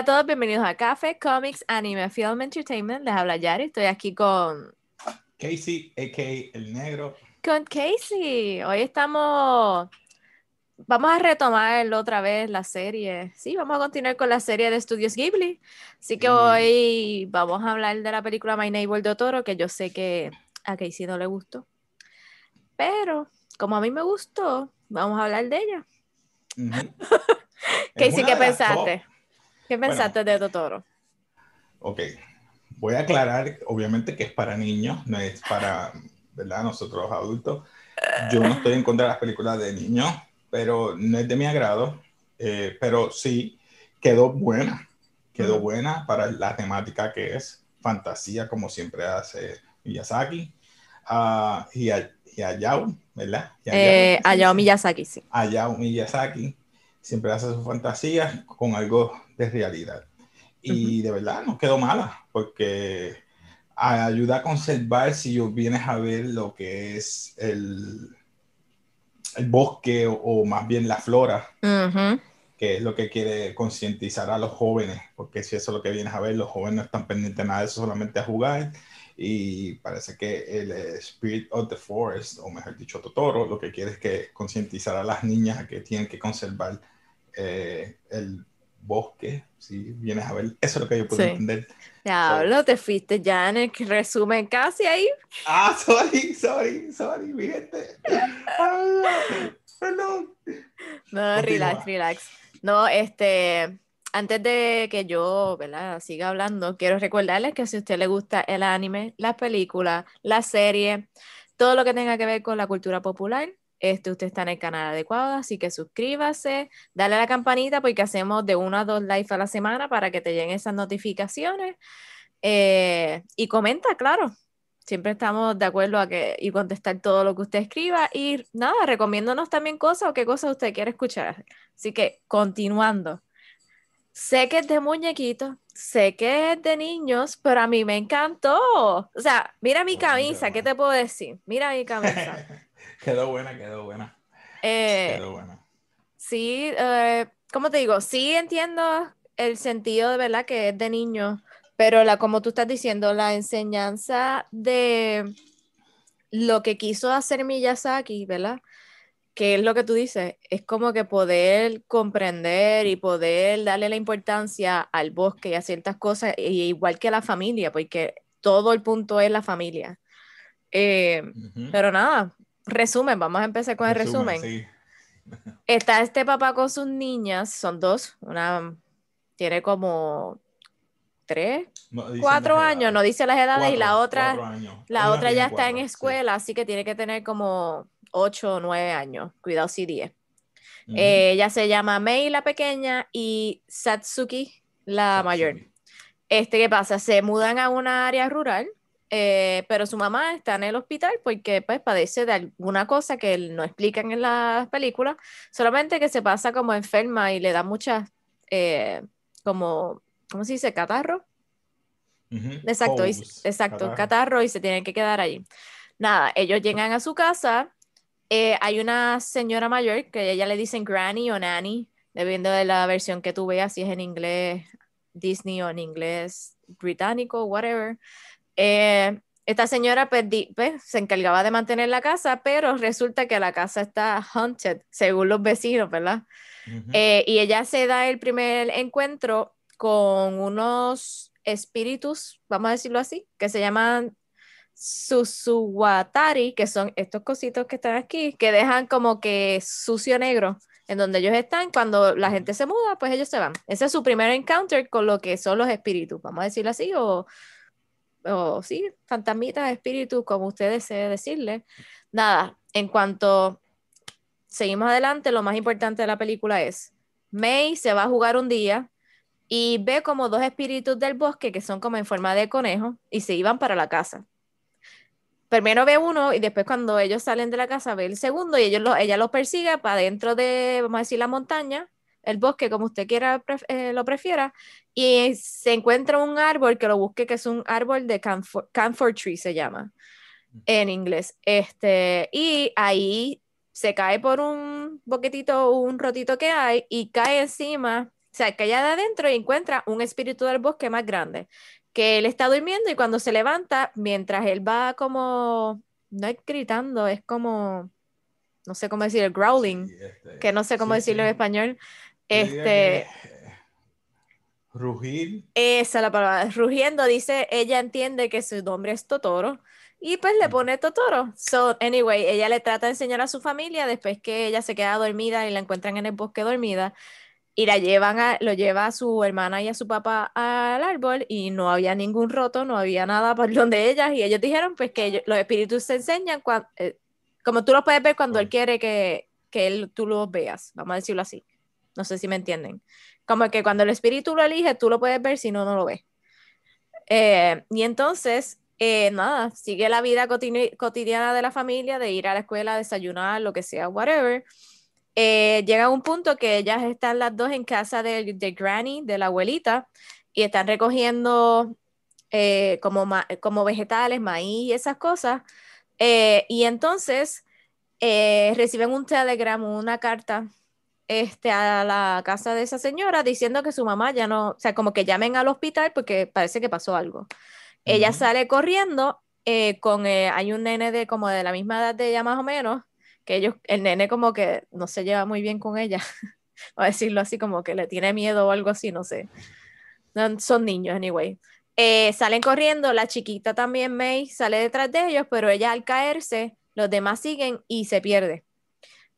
A todos, bienvenidos a Café Comics Anime Film Entertainment. Les habla Yari, estoy aquí con Casey, a.k.a. El Negro. Con Casey. Hoy estamos... Vamos a retomar otra vez la serie. Sí, vamos a continuar con la serie de Estudios Ghibli. Así que hoy vamos a hablar de la película My Neighbor Totoro, que yo sé que a Casey no le gustó. Pero como a mí me gustó, vamos a hablar de ella. Casey, ¿qué pensaste? ¿Qué pensaste de Totoro? Ok, voy a aclarar, obviamente que es para niños, no es para, ¿verdad? Nosotros adultos. Yo no estoy en contra de las películas de niños, pero no es de mi agrado. Eh, pero sí, quedó buena. Quedó buena para la temática que es fantasía, como siempre hace Miyazaki. Uh, y, a, y Hayao, ¿verdad? Eh, Hayao Miyazaki, sí. Hayao Miyazaki siempre hace sus fantasías con algo de realidad. Y de verdad no quedó mala, porque ayuda a conservar si vienes a ver lo que es el, el bosque o, más bien la flora, que es lo que quiere concientizar a los jóvenes, porque si eso es lo que vienes a ver, los jóvenes no están pendientes de nada de eso, solamente a jugar. Y parece que el Spirit of the Forest, o mejor dicho, Totoro, lo que quiere es que concientizar a las niñas a que tienen que conservar eh, el bosque, si vienes a ver, eso es lo que yo puedo entender. Diablo, te fuiste ya en el resumen casi ahí. Ah, sorry, sorry, sorry, mi gente. perdón. No, relax, relax. No, este, antes de que yo, ¿verdad? Siga hablando, quiero recordarles que si a usted le gusta el anime, las películas, la serie, todo lo que tenga que ver con la cultura popular, este, usted está en el canal adecuado, así que suscríbase, dale a la campanita porque hacemos de uno a dos lives a la semana para que te lleguen esas notificaciones. Eh, y comenta, claro. Siempre estamos de acuerdo a que y contestar todo lo que usted escriba. Y nada, recomiéndonos también cosas o qué cosas usted quiere escuchar. Así que, continuando. Sé que es de muñequitos, sé que es de niños, pero a mí me encantó. O sea, mira mi camisa, ¿qué te puedo decir? Mira mi camisa. Quedó buena, quedó buena. Eh, quedó buena. Sí, eh, como te digo, sí entiendo el sentido de verdad que es de niño, pero la, como tú estás diciendo, la enseñanza de lo que quiso hacer Miyazaki, ¿verdad? Que es lo que tú dices, es como que poder comprender y poder darle la importancia al bosque y a ciertas cosas, igual que a la familia, porque todo el punto es la familia. Eh, pero nada, resumen, vamos a empezar con el resumen. Está este papá con sus niñas, son dos, una tiene como tres, cuatro años, no dice las edades, y la otra, la otra ya está en escuela, así que tiene que tener como ocho o nueve años, cuidado si diez. Eh, ella se llama Mei la pequeña y Satsuki la mayor. Este, ¿qué pasa? Se mudan a una área rural eh, pero su mamá está en el hospital porque pues padece de alguna cosa que no explican en las películas, solamente que se pasa como enferma y le da muchas, eh, como, ¿cómo se dice? Catarro. Exacto, exacto, catarro. y se tienen que quedar allí. Nada, ellos llegan a su casa, eh, hay una señora mayor que ella le dicen granny o nanny, dependiendo de la versión que tú veas, si es en inglés Disney o en inglés británico, whatever. Eh, esta señora pues, pues, se encargaba de mantener la casa, pero resulta que la casa está haunted, según los vecinos, ¿verdad? Eh, y ella se da el primer encuentro con unos espíritus, vamos a decirlo así, que se llaman Susuwatari, que son estos cositos que están aquí, que dejan como que sucio negro en donde ellos están. Cuando la gente se muda, pues ellos se van. Ese es su primer encounter con lo que son los espíritus, vamos a decirlo así, o o sí, fantasmitas, espíritus, como usted desee decirle. Nada, en cuanto seguimos adelante, lo más importante de la película es, May se va a jugar un día y ve como dos espíritus del bosque que son como en forma de conejo y se iban para la casa. Primero ve uno y después cuando ellos salen de la casa ve el segundo y ellos ella los persigue para dentro de, vamos a decir, la montaña el bosque, como usted quiera eh, lo prefiera, y se encuentra un árbol que lo busque, que es un árbol de camphor, tree, se llama en inglés. Este, y ahí se cae por un boquetito, un rotito que hay, y cae encima sea, que ella de adentro y encuentra un espíritu del bosque más grande, que él está durmiendo y cuando se levanta, mientras él va como, no es gritando, es como, no sé cómo decir, el growling, este, que no sé cómo decirlo en español, este... Rugir. Esa es la palabra. Rugiendo, dice, ella entiende que su nombre es Totoro. Y pues le pone Totoro. So, anyway, ella le trata de enseñar a su familia después que ella se queda dormida y la encuentran en el bosque dormida. Y la llevan a, lo lleva a su hermana y a su papá al árbol y no había ningún roto, no había nada por donde ellas. Y ellos dijeron pues que los espíritus se enseñan cuando, eh, como tú los puedes ver cuando él quiere que, que él, tú los veas, vamos a decirlo así. No sé si me entienden. Como que cuando el espíritu lo elige, tú lo puedes ver, si no, no lo ves. Eh, y entonces, eh, nada, sigue la vida cotidiana de la familia, de ir a la escuela, desayunar, lo que sea, whatever. Eh, llega un punto que ellas están las dos en casa de, de Granny, de la abuelita, y están recogiendo como, como vegetales, maíz y esas cosas. y entonces reciben un telegrama, una carta este, a la casa de esa señora diciendo que su mamá ya no, o sea, como que llamen al hospital porque parece que pasó algo. Ella sale corriendo eh, con, eh, hay un nene de como de la misma edad de ella más o menos, que ellos, el nene como que no se lleva muy bien con ella, a decirlo así, como que le tiene miedo o algo así, no sé. No, son niños, anyway. Eh, salen corriendo, la chiquita también, May, sale detrás de ellos, pero ella al caerse, los demás siguen y se pierde.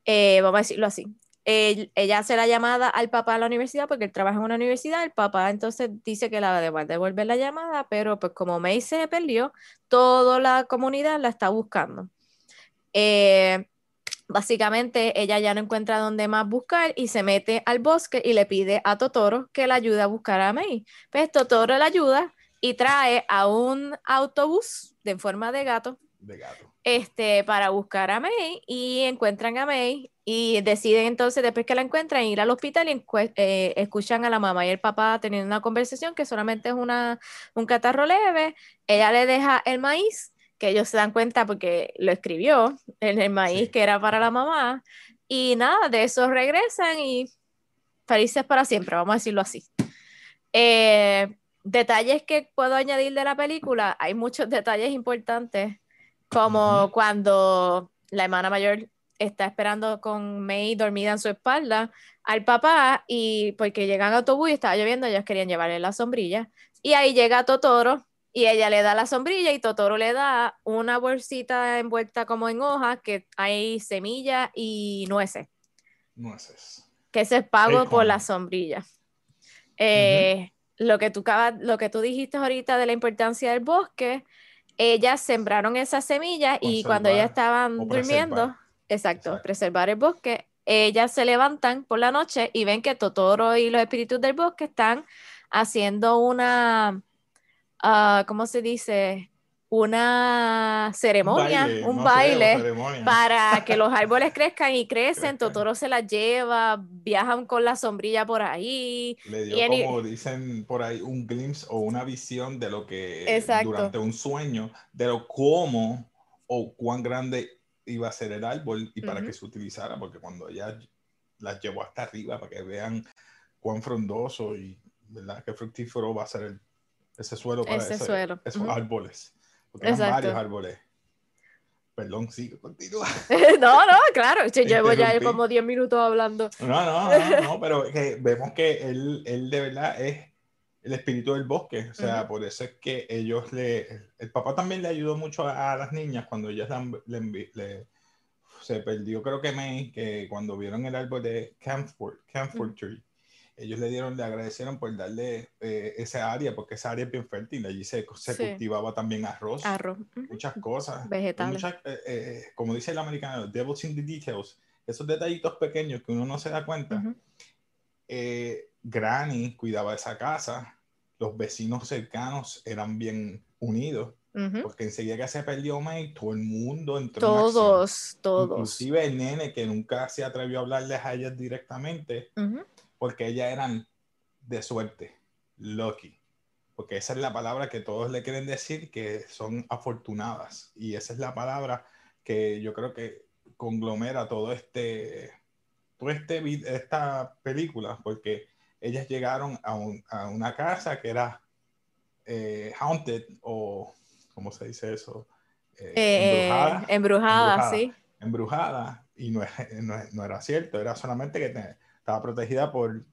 vamos a decirlo así ella hace la llamada al papá a la universidad porque él trabaja en una universidad, el papá entonces dice que la va a la llamada, pero pues como May se perdió, toda la comunidad la está buscando. Eh, básicamente ella ya no encuentra dónde más buscar y se mete al bosque y le pide a Totoro que la ayude a buscar a May. Pues Totoro la ayuda y trae a un autobús de forma de gato. De gato. Este, para buscar a May y encuentran a May y deciden entonces, después que la encuentran, ir al hospital y eh, escuchan a la mamá y el papá teniendo una conversación que solamente es una, un catarro leve. Ella le deja el maíz, que ellos se dan cuenta porque lo escribió en el maíz que era para la mamá. Y nada, de eso regresan y felices para siempre, vamos a decirlo así. Eh, detalles que puedo añadir de la película, hay muchos detalles importantes, como cuando la hermana mayor está esperando con May dormida en su espalda al papá y porque llegan a autobús y estaba lloviendo, ellos querían llevarle la sombrilla y ahí llega Totoro y ella le da la sombrilla y Totoro le da una bolsita envuelta como en hoja que hay semillas y nueces. Nueces. Que ese es pago por la sombrilla. Eh, lo, que tú, lo que tú dijiste ahorita de la importancia del bosque, ellas sembraron esas semillas y cuando ellas estaban durmiendo, Exacto, preservar el bosque. Ellas se levantan por la noche y ven que Totoro y los espíritus del bosque están haciendo una, uh, ¿cómo se dice? Una ceremonia, un baile, para que los árboles crezcan y crecen. Totoro se las lleva, viajan con la sombrilla por ahí. Le dio, como dicen por ahí, un glimpse o una visión de lo que durante un sueño, de lo cómo o cuán grande iba a ser el árbol y para que se utilizara, porque cuando ella las llevó hasta arriba para que vean cuán frondoso y ¿verdad? qué fructífero va a ser ese suelo para ese esos árboles. Porque eran varios árboles. Perdón, sigue, continúa. no, no, claro, yo llevo ya como 10 minutos hablando. No, no, no, no pero vemos que él, él de verdad es el espíritu del bosque, o sea, por eso es que ellos le, el papá también le ayudó mucho a, las niñas cuando ellas le, se perdió, creo que May, que cuando vieron el árbol de Camphor, Camphor Tree, ellos le dieron, le agradecieron por darle eh, esa área, porque esa área es bien fértil, allí se, se cultivaba también arroz, arroz. muchas cosas, vegetales, eh, eh, como dice el americano, devils in the details, esos detallitos pequeños que uno no se da cuenta. Granny cuidaba esa casa, los vecinos cercanos eran bien unidos, porque enseguida que se perdió May, todo el mundo entró. Todos, todos. Inclusive el nene que nunca se atrevió a hablarles a ellas directamente, porque ellas eran de suerte, lucky. Porque esa es la palabra que todos le quieren decir, que son afortunadas. Y esa es la palabra que yo creo que conglomera todo este, todo este, esta película, porque ellas llegaron a, una casa que era eh, haunted o, ¿cómo se dice eso? Eh, embrujada, embrujada, sí. Embrujada, y no, no, era cierto, era solamente que estaba protegida por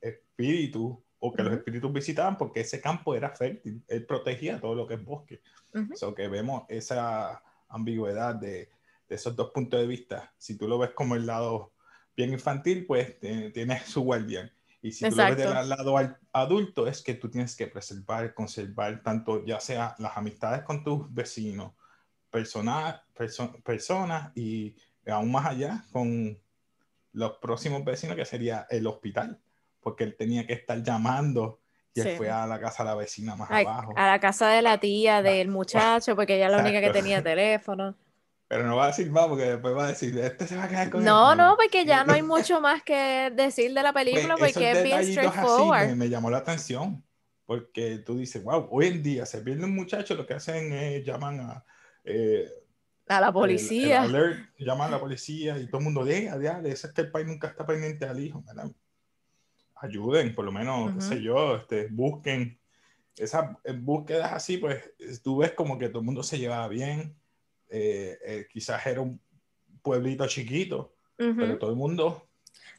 espíritus o que los espíritus visitaban porque ese campo era fértil, él protegía todo lo que es bosque. Uh que vemos esa ambigüedad de, de, esos dos puntos de vista. Si tú lo ves como el lado bien infantil, pues tienes su guardián. Y si tú lo ves del lado adulto, es que tú tienes que preservar, conservar tanto, ya sea las amistades con tus vecinos, personas, personas y aún más allá con los próximos vecinos, que sería el hospital, porque él tenía que estar llamando y él fue a la casa de la vecina más abajo. A la casa de la tía del muchacho, porque ella es la única que tenía teléfono. Pero no va a decir más porque después va a decir, este se va a quedar con No, no, porque ya no hay mucho más que decir de la pues, película porque es bien straightforward. me, me, llamó la atención porque tú dices, wow, hoy en día se pierde un muchacho, lo que hacen es llaman a... Eh, a la policía. llaman a la policía y todo el mundo, diga, ya, eso es que el país nunca está pendiente al hijo. Ayuden, por lo menos, qué sé yo, este, busquen. Esas búsquedas así, pues tú ves como que todo el mundo se llevaba bien eh, eh, quizás era un pueblito chiquito, pero todo el mundo...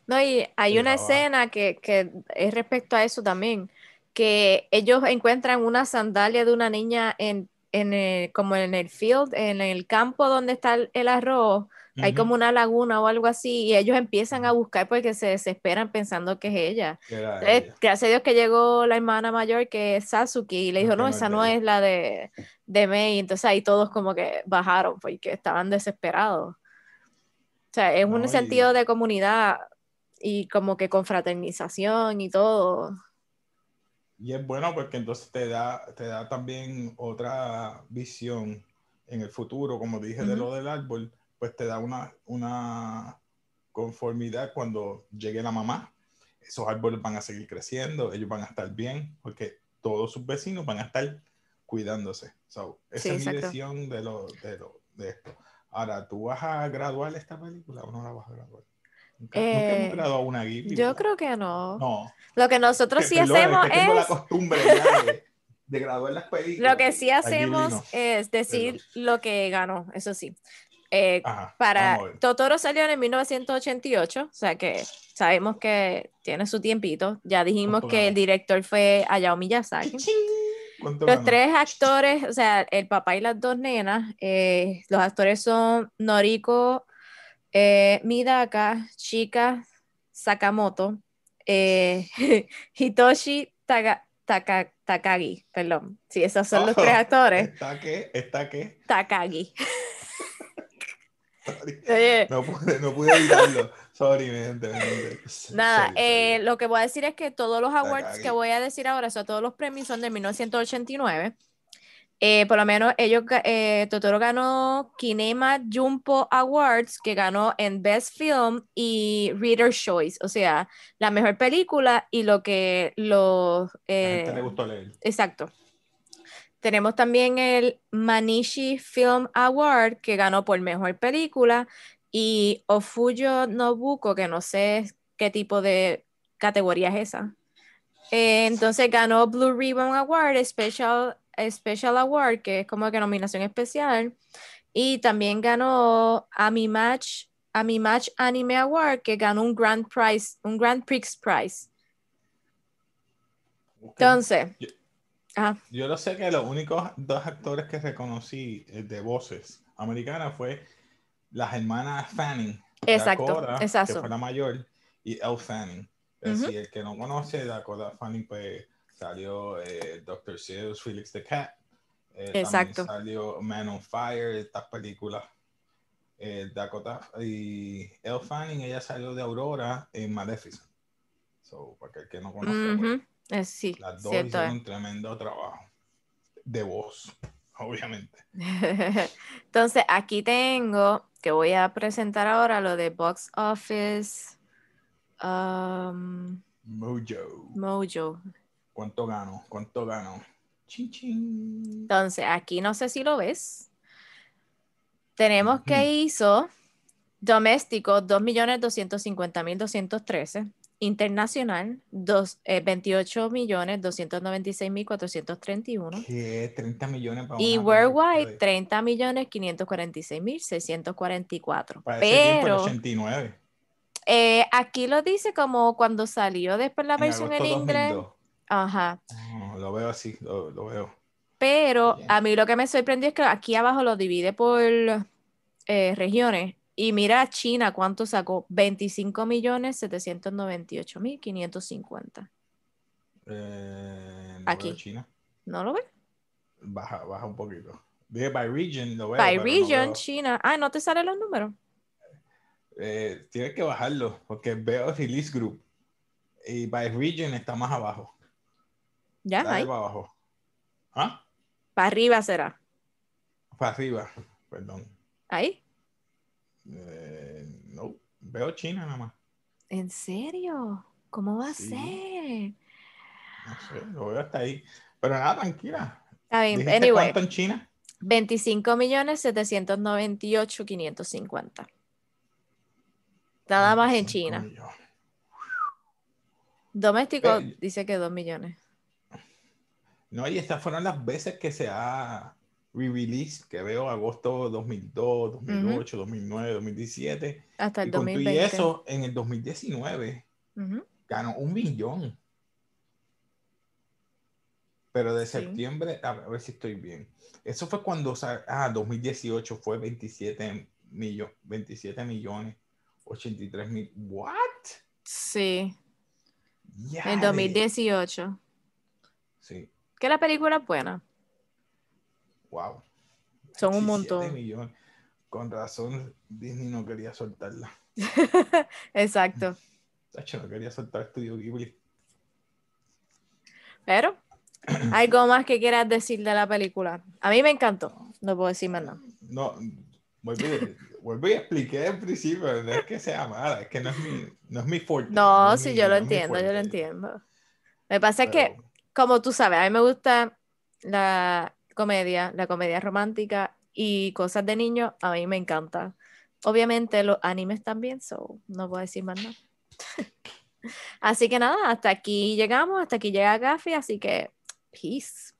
No, y hay una escena que, que, es respecto a eso también, que ellos encuentran una sandalia de una niña en, en como en el field, en el campo donde está el arroz, hay como una laguna o algo así, y ellos empiezan a buscar porque se desesperan pensando que es ella. Gracias a Dios que llegó la hermana mayor, que es Sasuke, y le dijo, no, esa no es la de, de Mei. Entonces ahí todos como que bajaron porque estaban desesperados. O sea, es un sentido de comunidad y como que confraternización y todo. Y es bueno porque entonces te da, te da también otra visión en el futuro, como dije, de lo del árbol pues te da una, una conformidad cuando llegue la mamá. Esos árboles van a seguir creciendo, ellos van a estar bien, porque todos sus vecinos van a estar cuidándose. esa es mi visión de, lo, de, lo, de esto. Ahora, ¿tú vas a graduar esta película o no la vas a graduar? ¿Nunca, eh, hemos graduado una? Yo creo que no. No. Lo que nosotros sí hacemos es... Tengo la costumbre de, de, graduar las películas. Lo que sí hacemos es decir lo que ganó, eso sí. Eh, para Totoro salió en 1988, o sea que sabemos que tiene su tiempito. Ya dijimos que el director fue Hayao Miyazaki. Los tres actores, o sea, el papá y las dos nenas, eh, los actores son Noriko eh, Midaka, Chika Sakamoto, Hitoshi Takagi, perdón. Sí, esos son los tres actores. ¿Está qué? ¿Está qué? Takagi. No pude, no pude evitarlo. Sorry, mente, Nada, eh, lo que voy a decir es que todos los awards que voy a decir ahora, son todos los premios son de 1989. Eh, por lo menos ellos, eh, Totoro ganó Kinema Jumpo Awards, que ganó en Best Film y Reader's Choice, o sea, la mejor película y lo que los... Eh, le gustó leer. Exacto. Tenemos también el Manishi Film Award, que ganó por mejor película, y Ofuyo Nobuko, que no sé qué tipo de categoría es esa. Eh, entonces ganó Blue Ribbon Award, Special, Special Award, que es como que nominación especial. Y también ganó Ami Match, Ami Match Anime Award, que ganó un Grand Prize, un Grand Prix Prize. Entonces, yo no sé que los únicos dos actores que reconocí eh, de voces americanas fue las hermanas Fanning. Exacto, que fue la mayor, y Elle Fanning. Es decir, el que no conoce, Dakota Fanning, pues salió eh, Doctor Seuss, Felix the Cat. Eh, Exacto. salió Man on Fire, estas películas. Dakota y Elle Fanning, ella salió de Aurora en Maleficent. So, para el que no conoce, pues, eh, sí, Las dos hicieron un tremendo trabajo de voz, obviamente. Entonces, aquí tengo que voy a presentar ahora lo de Box Office um, Mojo. Mojo. ¿Cuánto gano? ¿Cuánto gano? Chin, chin. Entonces, aquí no sé si lo ves. Tenemos que hizo doméstico 2.250.213 internacional, eh, 28 millones 296 mil 431. ¿Qué? 30 millones para Y worldwide, película de- 30 millones 546 mil 644. Para ese tiempo, el Pero 89. eh, aquí lo dice como cuando salió después la en versión en inglés. 2002. Ajá. Oh, lo veo así, lo, lo veo. Pero Bien. a mí lo que me sorprendió es que aquí abajo lo divide por eh, regiones. Y mira China cuánto sacó, 25 millones 798 mil 550. Eh, no Aquí. China. ¿No lo ves? Baja, baja un poquito. Dije by region, lo veo. By no region. China. Ah, ¿no te salen los números? Eh, tienes que bajarlo porque veo release group y by region está más abajo. Ya, Dale ahí. para abajo. ¿Ah? Para arriba será. Para arriba, perdón. Ahí. Eh, no, veo China nada más. ¿En serio? ¿Cómo va Sí. a ser? No sé, lo veo hasta ahí. Pero nada, tranquila. Está bien. ¿Dijiste Anyway, cuánto en China? 25 millones 798 550. Nada más en 25 China. millones. Doméstico dice que 2 millones. No, y estas fueron las veces que se ha re-release, que veo agosto 2002, 2008, 2009, 2017. Hasta el Y con todo y 2020. eso, en el 2019 Ujú. ganó un millón. Pero de Sí. septiembre, a ver, a ver si estoy bien. Eso fue cuando, ah, 2018 fue 27, millo- 27 millones, 83 mil. ¿What? Sí, Ya en de- 2018. Sí, Que la película es buena. wow. Son un 27 montón. millones. Con razón, Disney no quería soltarla. Exacto. Tacho, no quería soltar Studio Ghibli. Pero, ¿algo más que quieras decir de la película? A mí me encantó. No puedo decir más nada. No, volví y expliqué al principio, no es que sea mala, es que no es mi, no es mi fuerte. No, sí, mi- yo lo no entiendo, yo lo entiendo. Que pasa es que, Pero- como tú sabes, a mí me gusta la comedia, la comedia romántica y cosas de niños, a mí me encanta. Obviamente los animes también, so no puedo decir más nada. Así que nada, hasta aquí llegamos, hasta aquí llega Gafi, así que. Peace.